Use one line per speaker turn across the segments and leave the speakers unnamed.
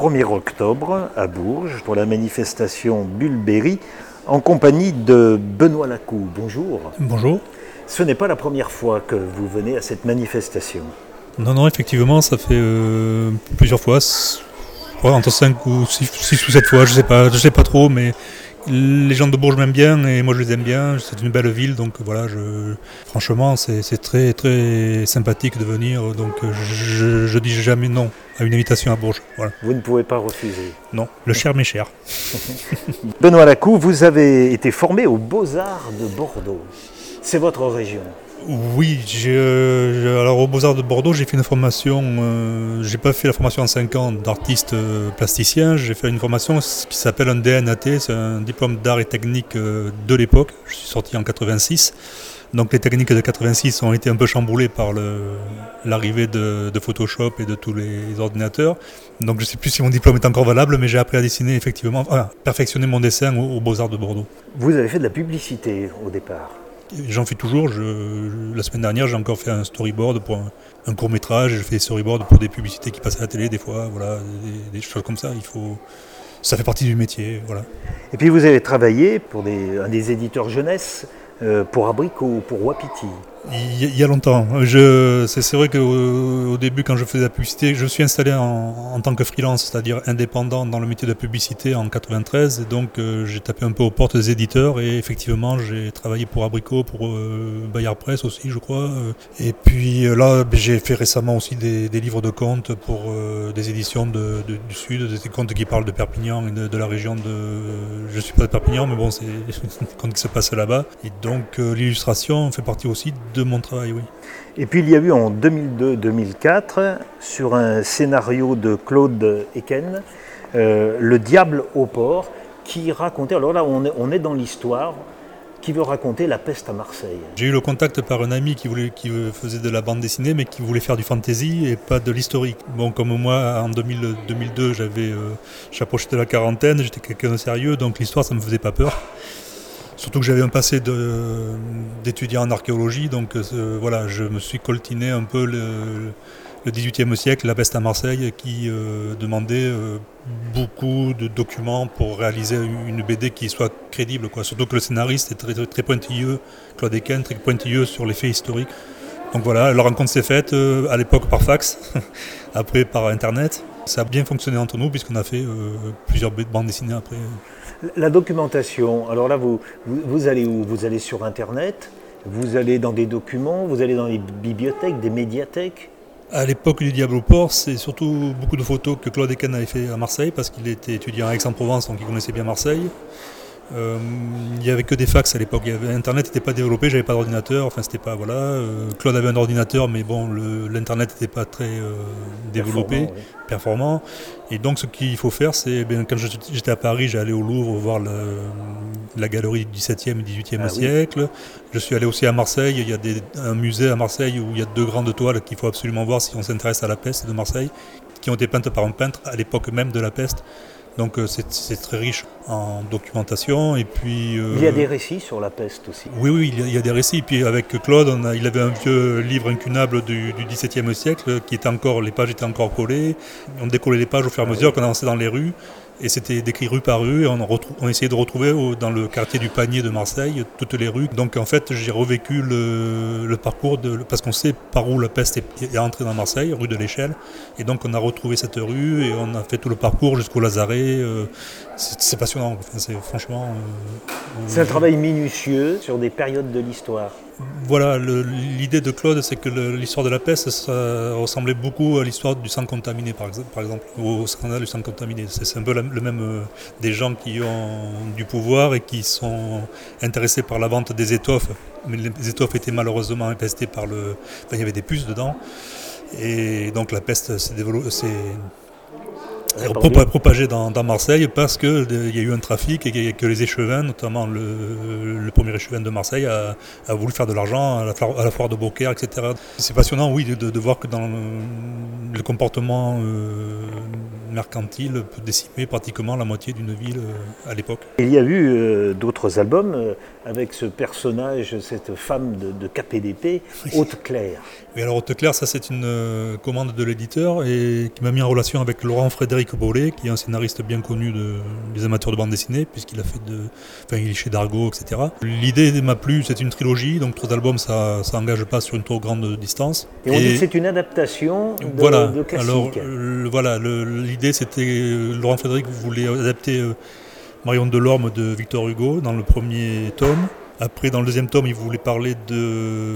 1er octobre à Bourges pour la manifestation Bulberry en compagnie de Benoît Lacou. Bonjour.
Bonjour.
Ce n'est pas la première fois que vous venez à cette manifestation.
Non, non, effectivement, ça fait euh, plusieurs fois, entre 5 ou 6, ou 7 fois, je sais pas, je sais pas trop, mais les gens de Bourges m'aiment bien et moi je les aime bien. C'est une belle ville, donc voilà, je, franchement, c'est très très sympathique de venir. Donc je, je dis jamais non à une invitation à Bourges.
Vous ne pouvez pas refuser.
Non, le cher m'est cher.
Benoît Lacou, vous avez été formé aux Beaux-Arts de Bordeaux. C'est votre région.
Oui, alors au Beaux-Arts de Bordeaux, j'ai fait une formation, euh, j'ai pas fait la formation en 5 ans d'artiste euh, plasticien, j'ai fait une formation qui s'appelle un DNAT, c'est un diplôme d'art et technique euh, de l'époque, je suis sorti en 86. Donc les techniques de 86 ont été un peu chamboulées par l'arrivée de, Photoshop et de tous les ordinateurs. Donc je ne sais plus si mon diplôme est encore valable, mais j'ai appris à dessiner effectivement, à perfectionner mon dessin aux Beaux-Arts de Bordeaux.
Vous avez fait de la publicité au départ
J'en fais toujours. la semaine dernière, j'ai encore fait un storyboard pour un, court métrage. J'ai fait des storyboards pour des publicités qui passent à la télé des fois. Voilà, des, choses comme ça. Il faut, ça fait partie du métier. Voilà.
Et puis vous avez travaillé pour un des éditeurs jeunesse euh, pour Abricot, pour Wapiti?
Il y a longtemps. C'est vrai qu'au au début, quand je faisais la publicité, je suis installé en, tant que freelance, c'est-à-dire indépendant dans le métier de la publicité en 93. Et donc, euh, j'ai tapé un peu aux portes des éditeurs. Et effectivement, j'ai travaillé pour Abricot, pour euh, Bayard Press aussi, je crois. Et puis là, ben, j'ai fait récemment aussi des, livres de contes pour des éditions du Sud, des contes qui parlent de Perpignan et de, la région de. Je ne suis pas de Perpignan, mais bon, c'est des contes qui se passent là-bas. Et donc, l'illustration fait partie aussi mon travail, oui.
Et puis il y a eu en 2002-2004, sur un scénario de Claude Eken, euh, Le Diable au port, qui racontait, alors là on est, on est dans l'histoire, qui veut raconter la peste à Marseille.
J'ai eu le contact par un ami qui, voulait, qui faisait de la bande dessinée, mais qui voulait faire du fantasy et pas de l'historique. Bon, comme moi, en 2002, j'avais, euh, j'approchais de la quarantaine, j'étais quelqu'un de sérieux, donc l'histoire, ça me faisait pas peur. Surtout que j'avais un passé d'étudiant en archéologie, donc euh, voilà, je me suis coltiné un peu le, le 18e siècle, la peste à Marseille, qui euh, demandait euh, beaucoup de documents pour réaliser une BD qui soit crédible. Quoi. Surtout que le scénariste est très, très, pointilleux, Claude Eken, très pointilleux sur les faits historiques. Donc voilà, la rencontre s'est faite à l'époque par fax, après par internet. Ça a bien fonctionné entre nous puisqu'on a fait plusieurs bandes dessinées après.
La documentation, alors là, vous, vous, allez où? Vous allez sur Internet? Vous allez dans des documents? Vous allez dans les bibliothèques, des médiathèques?
À l'époque du Diable au port, c'est surtout beaucoup de photos que Claude Eken avait fait à Marseille parce qu'il était étudiant à Aix-en-Provence, donc il connaissait bien Marseille. Euh, il n'y avait que des fax à l'époque. Internet n'était pas développé, j'avais pas d'ordinateur. Enfin, c'était pas voilà. Euh, Claude avait un ordinateur, mais bon, l'internet n'était pas très euh, développé, performant, Et donc, ce qu'il faut faire, c'est bien quand j'étais à Paris, j'allais au Louvre voir la, galerie du XVIIe et XVIIIe ah siècle. Je suis allé aussi à Marseille. Il y a un musée à Marseille où il y a deux grandes toiles qu'il faut absolument voir si on s'intéresse à la peste de Marseille, qui ont été peintes par un peintre à l'époque même de la peste. Donc euh, c'est très riche en documentation. Et puis,
euh, il y a des récits sur la peste aussi.
Oui, oui, il y, a, des récits. Puis avec Claude, il avait un vieux livre incunable du, XVIIe siècle qui était encore, les pages étaient encore collées. On décollait les pages au fur et à mesure qu'on avançait dans les rues. Et c'était décrit rue par rue. Et on, on essayait de retrouver dans le quartier du Panier de Marseille toutes les rues. Donc en fait, j'ai revécu le, parcours de, parce qu'on sait par où la peste est, entrée dans Marseille, rue de l'Échelle. Et donc on a retrouvé cette rue et on a fait tout le parcours jusqu'au Lazaret. Euh, c'est passionnant. c'est franchement.
Euh, c'est un travail minutieux sur des périodes de l'histoire.
Voilà, l'idée de Claude, c'est que l'histoire de la peste, ça ressemblait beaucoup à l'histoire du sang contaminé, par exemple, au scandale du sang contaminé. C'est un peu le même euh, des gens qui ont du pouvoir et qui sont intéressés par la vente des étoffes. Mais les étoffes étaient malheureusement infestées par le. Il y avait des puces dedans. Et donc la peste s'est propagé dans, Marseille parce qu'il y a eu un trafic et que les échevins, notamment le, premier échevin de Marseille, a, voulu faire de l'argent à, la foire de Beaucaire, etc. C'est passionnant, oui, de, voir que dans le, comportement euh, mercantile peut décimer pratiquement la moitié d'une ville à l'époque.
Il y a eu d'autres albums avec ce personnage, cette femme de, de KPDP, Haute Claire.
Oui, alors Haute Claire, ça c'est une commande de l'éditeur et qui m'a mis en relation avec Laurent Frédéric Bollet, qui est un scénariste bien connu de, des amateurs de bande dessinée, puisqu'il a fait de. Enfin, il est chez Dargo, etc. L'idée m'a plu, c'est une trilogie, donc trois albums, ça n'engage pas sur une trop grande distance.
Et on dit que c'est une adaptation de,
voilà.
de classique.
Alors, voilà, l'idée c'était. Laurent Frédéric voulait adapter euh, Marion Delorme de Victor Hugo dans le premier tome. Après, dans le deuxième tome, il voulait parler de.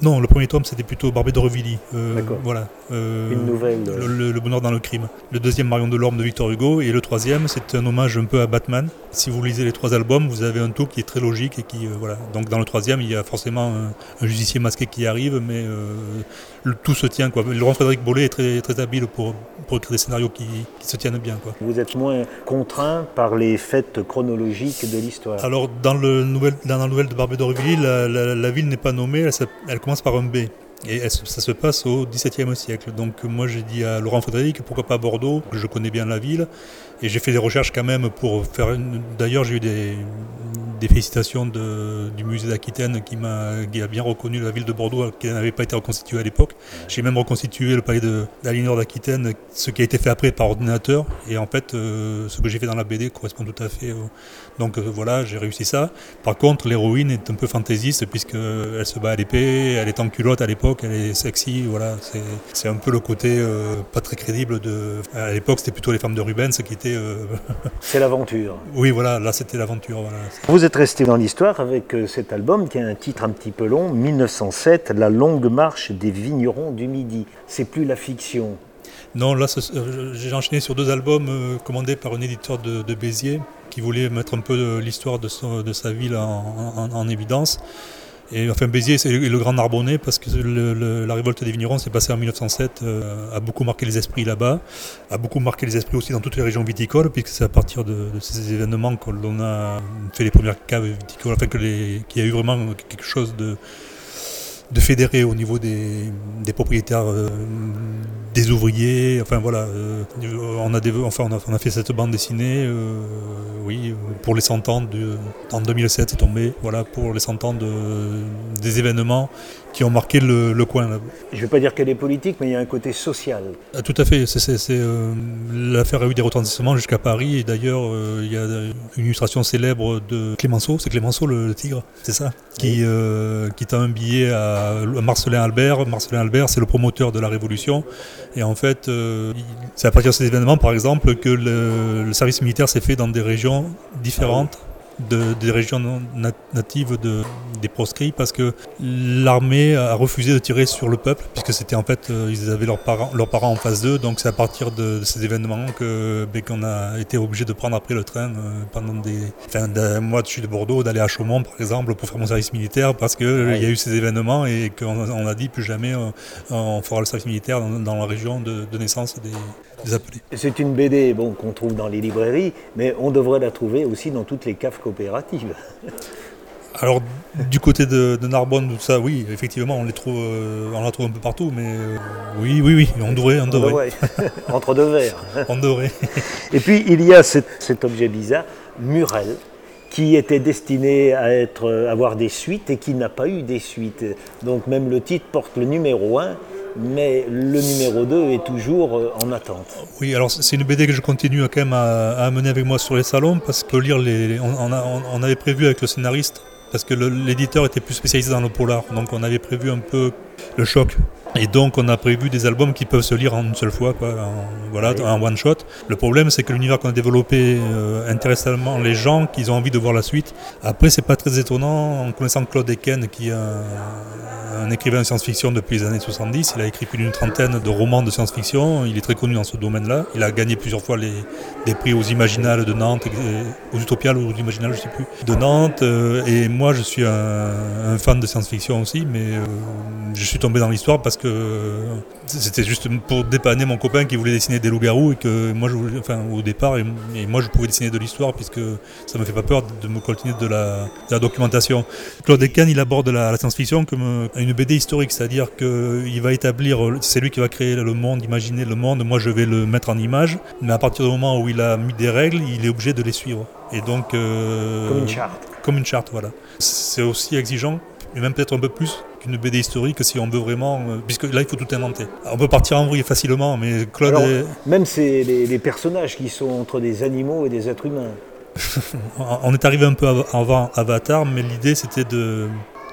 Non, le premier tome, c'était plutôt Barbé de Revilly.
Euh, D'accord.
Voilà.
Euh, Une nouvelle.
Le, bonheur dans le crime. Le deuxième, Marion Delorme de Victor Hugo. Et le troisième, c'est un hommage un peu à Batman. Si vous lisez les trois albums, vous avez un tout qui est très logique et qui. Euh, voilà. Donc, dans le troisième, il y a forcément un, justicier masqué qui arrive, mais le, tout se tient. Quoi. Laurent Frédéric Bollet est très, très habile pour, pour écrire des scénarios qui, qui, se tiennent bien. Quoi.
Vous êtes moins contraint par les faits chronologiques de l'histoire.
Alors, dans le nouvel, dans la de Barbé d'Aurevilly, la, ville n'est pas nommée, elle, commence par un B. Et ça se passe au XVIIe siècle. Donc moi j'ai dit à Laurent Frédéric, pourquoi pas Bordeaux, je connais bien la ville. Et j'ai fait des recherches quand même pour faire... D'ailleurs j'ai eu des, des félicitations de, du musée d'Aquitaine qui, m'a, a bien reconnu la ville de Bordeaux qui n'avait pas été reconstituée à l'époque. J'ai même reconstitué le palais de, d'Aliénor d'Aquitaine, ce qui a été fait après par ordinateur. Et en fait, euh, ce que j'ai fait dans la BD correspond tout à fait. donc euh, voilà, j'ai réussi ça. Par contre, l'héroïne est un peu fantaisiste puisqu'elle se bat à l'épée, elle est en culotte à l'époque, elle est sexy. Voilà, c'est, c'est un peu le côté euh, pas très crédible de. À l'époque, c'était plutôt les femmes de Rubens qui étaient.
c'est l'aventure.
Oui, voilà, là c'était l'aventure. Voilà.
Vous êtes resté dans l'histoire avec euh, cet album qui a un titre un petit peu long, 1907, La longue marche des vignerons du Midi. C'est plus la fiction.
Non, là euh, j'ai enchaîné sur deux albums euh, commandés par un éditeur de, Béziers qui voulait mettre un peu l'histoire de, sa ville en évidence. Et enfin, Béziers c'est le grand Narbonnais parce que la révolte des vignerons s'est passée en 1907, euh, a beaucoup marqué les esprits là-bas, a beaucoup marqué les esprits aussi dans toutes les régions viticoles, puisque c'est à partir de, ces événements qu'on a fait les premières caves viticoles, enfin qu'il y a eu vraiment quelque chose de de fédérer au niveau des, propriétaires, euh, des ouvriers. Enfin voilà, euh, on, a enfin, on, a, fait cette bande dessinée, euh, oui, pour les 100 ans, de, en 2007 c'est tombé, voilà, pour les 100 ans de, des événements qui ont marqué le, coin.
Je ne vais pas dire qu'elle est politique, mais il y a un côté social.
Ah, tout à fait. L'affaire a eu des retentissements jusqu'à Paris. Et d'ailleurs, il y a une illustration célèbre de Clémenceau. C'est Clémenceau le, tigre, c'est ça Qui, qui t'a un billet à Marcelin Albert. Marcelin Albert, c'est le promoteur de la Révolution. Et en fait, euh, c'est à partir de ces événements, par exemple, que le service militaire s'est fait dans des régions différentes des régions natives de, des proscrits parce que l'armée a refusé de tirer sur le peuple puisque c'était en fait euh, ils avaient leurs parents, leurs parents en face d'eux. Donc c'est à partir de, ces événements que ben, qu'on a été obligé de prendre après le train euh, pendant des enfin moi je suis de Bordeaux d'aller à Chaumont par exemple pour faire mon service militaire parce que euh, il y a eu ces événements et qu'on on a dit plus jamais on fera le service militaire dans, la région de, naissance des,
C'est une BD bon, qu'on trouve dans les librairies mais on devrait la trouver aussi dans toutes les caves coopérative.
Alors, du côté de, Narbonne, tout ça, oui, effectivement, on les trouve, euh, on la trouve un peu partout, mais euh, oui, oui, oui, on devrait, on devrait.
Entre deux verres.
on devrait.
Et puis, il y a cet, objet bizarre, Murel, qui était destiné à être, avoir des suites et qui n'a pas eu des suites. Donc, même le titre porte le numéro 1 mais le numéro 2 est toujours euh, en attente.
Oui, alors c'est une BD que je continue quand même à, amener avec moi sur les salons parce que lire les, on, avait prévu avec le scénariste parce que l'éditeur était plus spécialisé dans le polar, donc on avait prévu un peu le choc et donc on a prévu des albums qui peuvent se lire en une seule fois, quoi, en, voilà, en one shot. Le problème c'est que l'univers qu'on a développé euh, intéresse tellement les gens qu'ils ont envie de voir la suite. Après c'est pas très étonnant en connaissant Claude Eken qui est un, écrivain de science-fiction depuis les années 70. Il a écrit plus d'une trentaine de romans de science-fiction. Il est très connu dans ce domaine-là. Il a gagné plusieurs fois les, des prix aux Imaginales de Nantes, aux Utopiales ou aux Imaginales, je sais plus, de Nantes. Euh, et moi je suis un, fan de science-fiction aussi, mais euh, je suis tombé dans l'histoire parce que que c'était juste pour dépanner mon copain qui voulait dessiner des loups-garous et que moi, je voulais, enfin, au départ, et, moi, je pouvais dessiner de l'histoire puisque ça me fait pas peur de me coltiner de la, de la documentation. Claude Eken, il aborde la, science-fiction comme une BD historique, c'est-à-dire qu'il va établir, c'est lui qui va créer le monde, imaginer le monde, moi je vais le mettre en image, mais à partir du moment où il a mis des règles, il est obligé de les suivre. Et donc,
euh, comme une charte.
Comme une charte, voilà. C'est aussi exigeant, et même peut-être un peu plus qu'une BD historique si on veut vraiment. Euh, puisque là, il faut tout inventer. On peut partir en vrille facilement, mais Claude.
Même c'est les, personnages qui sont entre des animaux et des êtres humains.
on est arrivé un peu avant Avatar, mais l'idée c'était de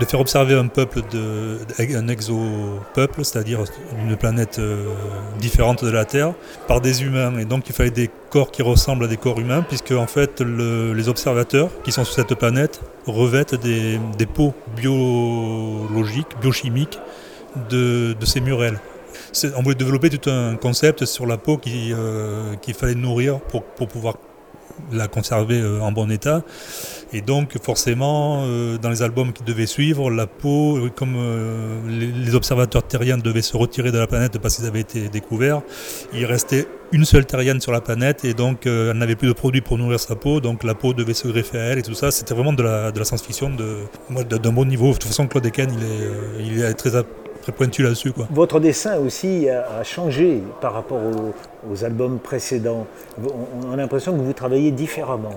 de faire observer un peuple, de, un exo-peuple, c'est-à-dire une planète euh, différente de la Terre, par des humains. Et donc il fallait des corps qui ressemblent à des corps humains, puisque en fait les observateurs qui sont sur cette planète revêtent des, des peaux biologiques, biochimiques de, de ces murelles. On voulait développer tout un concept sur la peau euh, qu'il fallait nourrir pour, pour pouvoir la conserver euh, en bon état. Et donc forcément, euh, dans les albums qui devaient suivre, la peau, euh, comme les observateurs terriens devaient se retirer de la planète parce qu'ils avaient été découverts, il restait une seule terrienne sur la planète et donc elle n'avait plus de produits pour nourrir sa peau, donc la peau devait se greffer à elle et tout ça. C'était vraiment de la, de la science-fiction d'un bon niveau. De toute façon, Claude Eken, il est, il est très très pointu là-dessus.
Votre dessin aussi a, changé par rapport aux, albums précédents. On, a l'impression que vous travaillez différemment.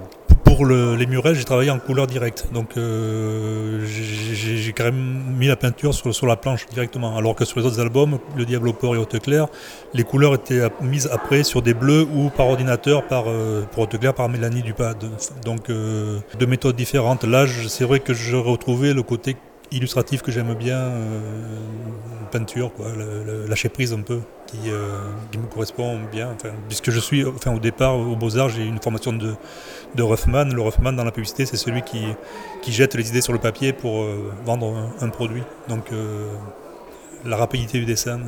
Pour les murets, j'ai travaillé en couleur directe. Donc euh, j'ai quand même mis la peinture sur, la planche directement. Alors que sur les autres albums, Le Diable et Haute Claire, les couleurs étaient mises après sur des bleus ou par ordinateur, par, euh, pour Haute Claire, par Mélanie Dupad. Donc euh, deux méthodes différentes. Là, c'est vrai que je retrouvais le côté illustratif que j'aime bien, euh, peinture, quoi, lâcher prise un peu, qui, euh, qui me correspond bien. Enfin, puisque je suis, enfin, au départ, au Beaux-Arts, j'ai une formation de, de Ruffman. Le Ruffman, dans la publicité, c'est celui qui, qui jette les idées sur le papier pour euh, vendre un, produit. Donc, la rapidité du dessin,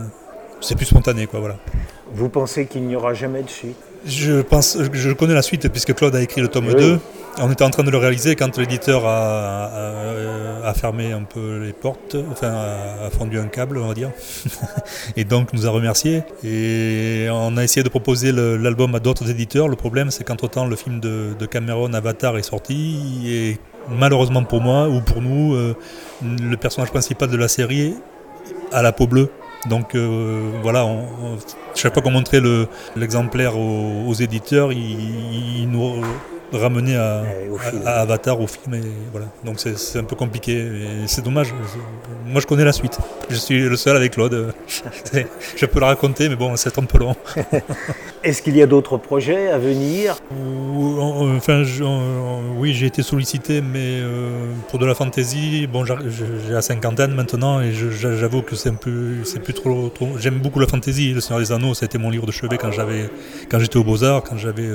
c'est plus spontané, quoi, voilà.
Vous pensez qu'il n'y aura jamais de suite?
Je pense, je connais la suite puisque Claude a écrit le tome 2. On était en train de le réaliser quand l'éditeur a, fermé un peu les portes, enfin a, fondu un câble, on va dire. et donc nous a remerciés. Et on a essayé de proposer l'album à d'autres éditeurs. Le problème, c'est qu'entre-temps, le film de, Cameron, Avatar, est sorti. Et malheureusement pour moi, ou pour nous, euh, le personnage principal de la série a la peau bleue. Donc euh, voilà, chaque fois qu'on montrait l'exemplaire aux, éditeurs, ils, nous ramenaient à, Avatar au film. Et voilà. Donc c'est un peu compliqué. C'est dommage. Moi je connais la suite. Je suis le seul avec Claude. je peux la raconter, mais bon, c'est un peu long.
Est-ce qu'il y a d'autres projets à venir?
Enfin, oui, j'ai été sollicité, mais euh, pour de la fantaisie, bon, j'ai la cinquantaine maintenant et j'avoue que c'est plus, c'est plus trop. J'aime beaucoup la fantaisie. Le Seigneur des Anneaux, été mon livre de chevet quand j'avais, quand j'étais au Beaux Arts, quand j'avais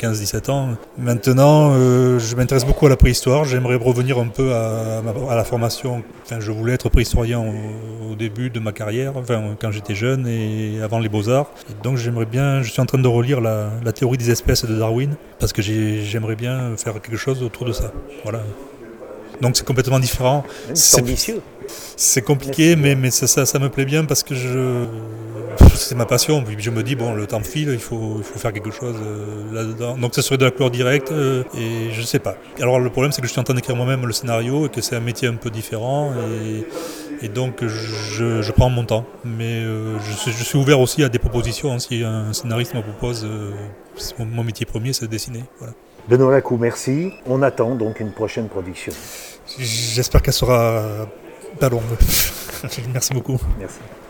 15-17 euh, ans. Maintenant, euh, je m'intéresse beaucoup à la préhistoire. J'aimerais revenir un peu à, la formation. Enfin, je voulais être préhistorien au, début de ma carrière, enfin, quand j'étais jeune et avant les Beaux Arts. donc, j'aimerais bien. Je suis en train de relire la, théorie des espèces de Darwin parce que j'aimerais bien faire quelque chose autour de ça. Voilà. Donc c'est complètement différent.
C'est ambitieux.
C'est compliqué, mais, mais ça, ça, me plaît bien parce que je, c'est ma passion. Puis je me dis, bon, le temps file, il faut, il faut faire quelque chose euh, là-dedans. Donc ça serait de la couleur directe, euh, et je sais pas. Alors le problème, c'est que je suis en train d'écrire moi-même le scénario et que c'est un métier un peu différent. Et, donc je, prends mon temps. Mais euh, je, suis, ouvert aussi à des propositions. Hein. Si un scénariste me propose, mon, métier premier, c'est de dessiner. Voilà.
Benoît Lacou, merci. On attend donc une prochaine production.
J'espère qu'elle sera longue. merci beaucoup.
Merci.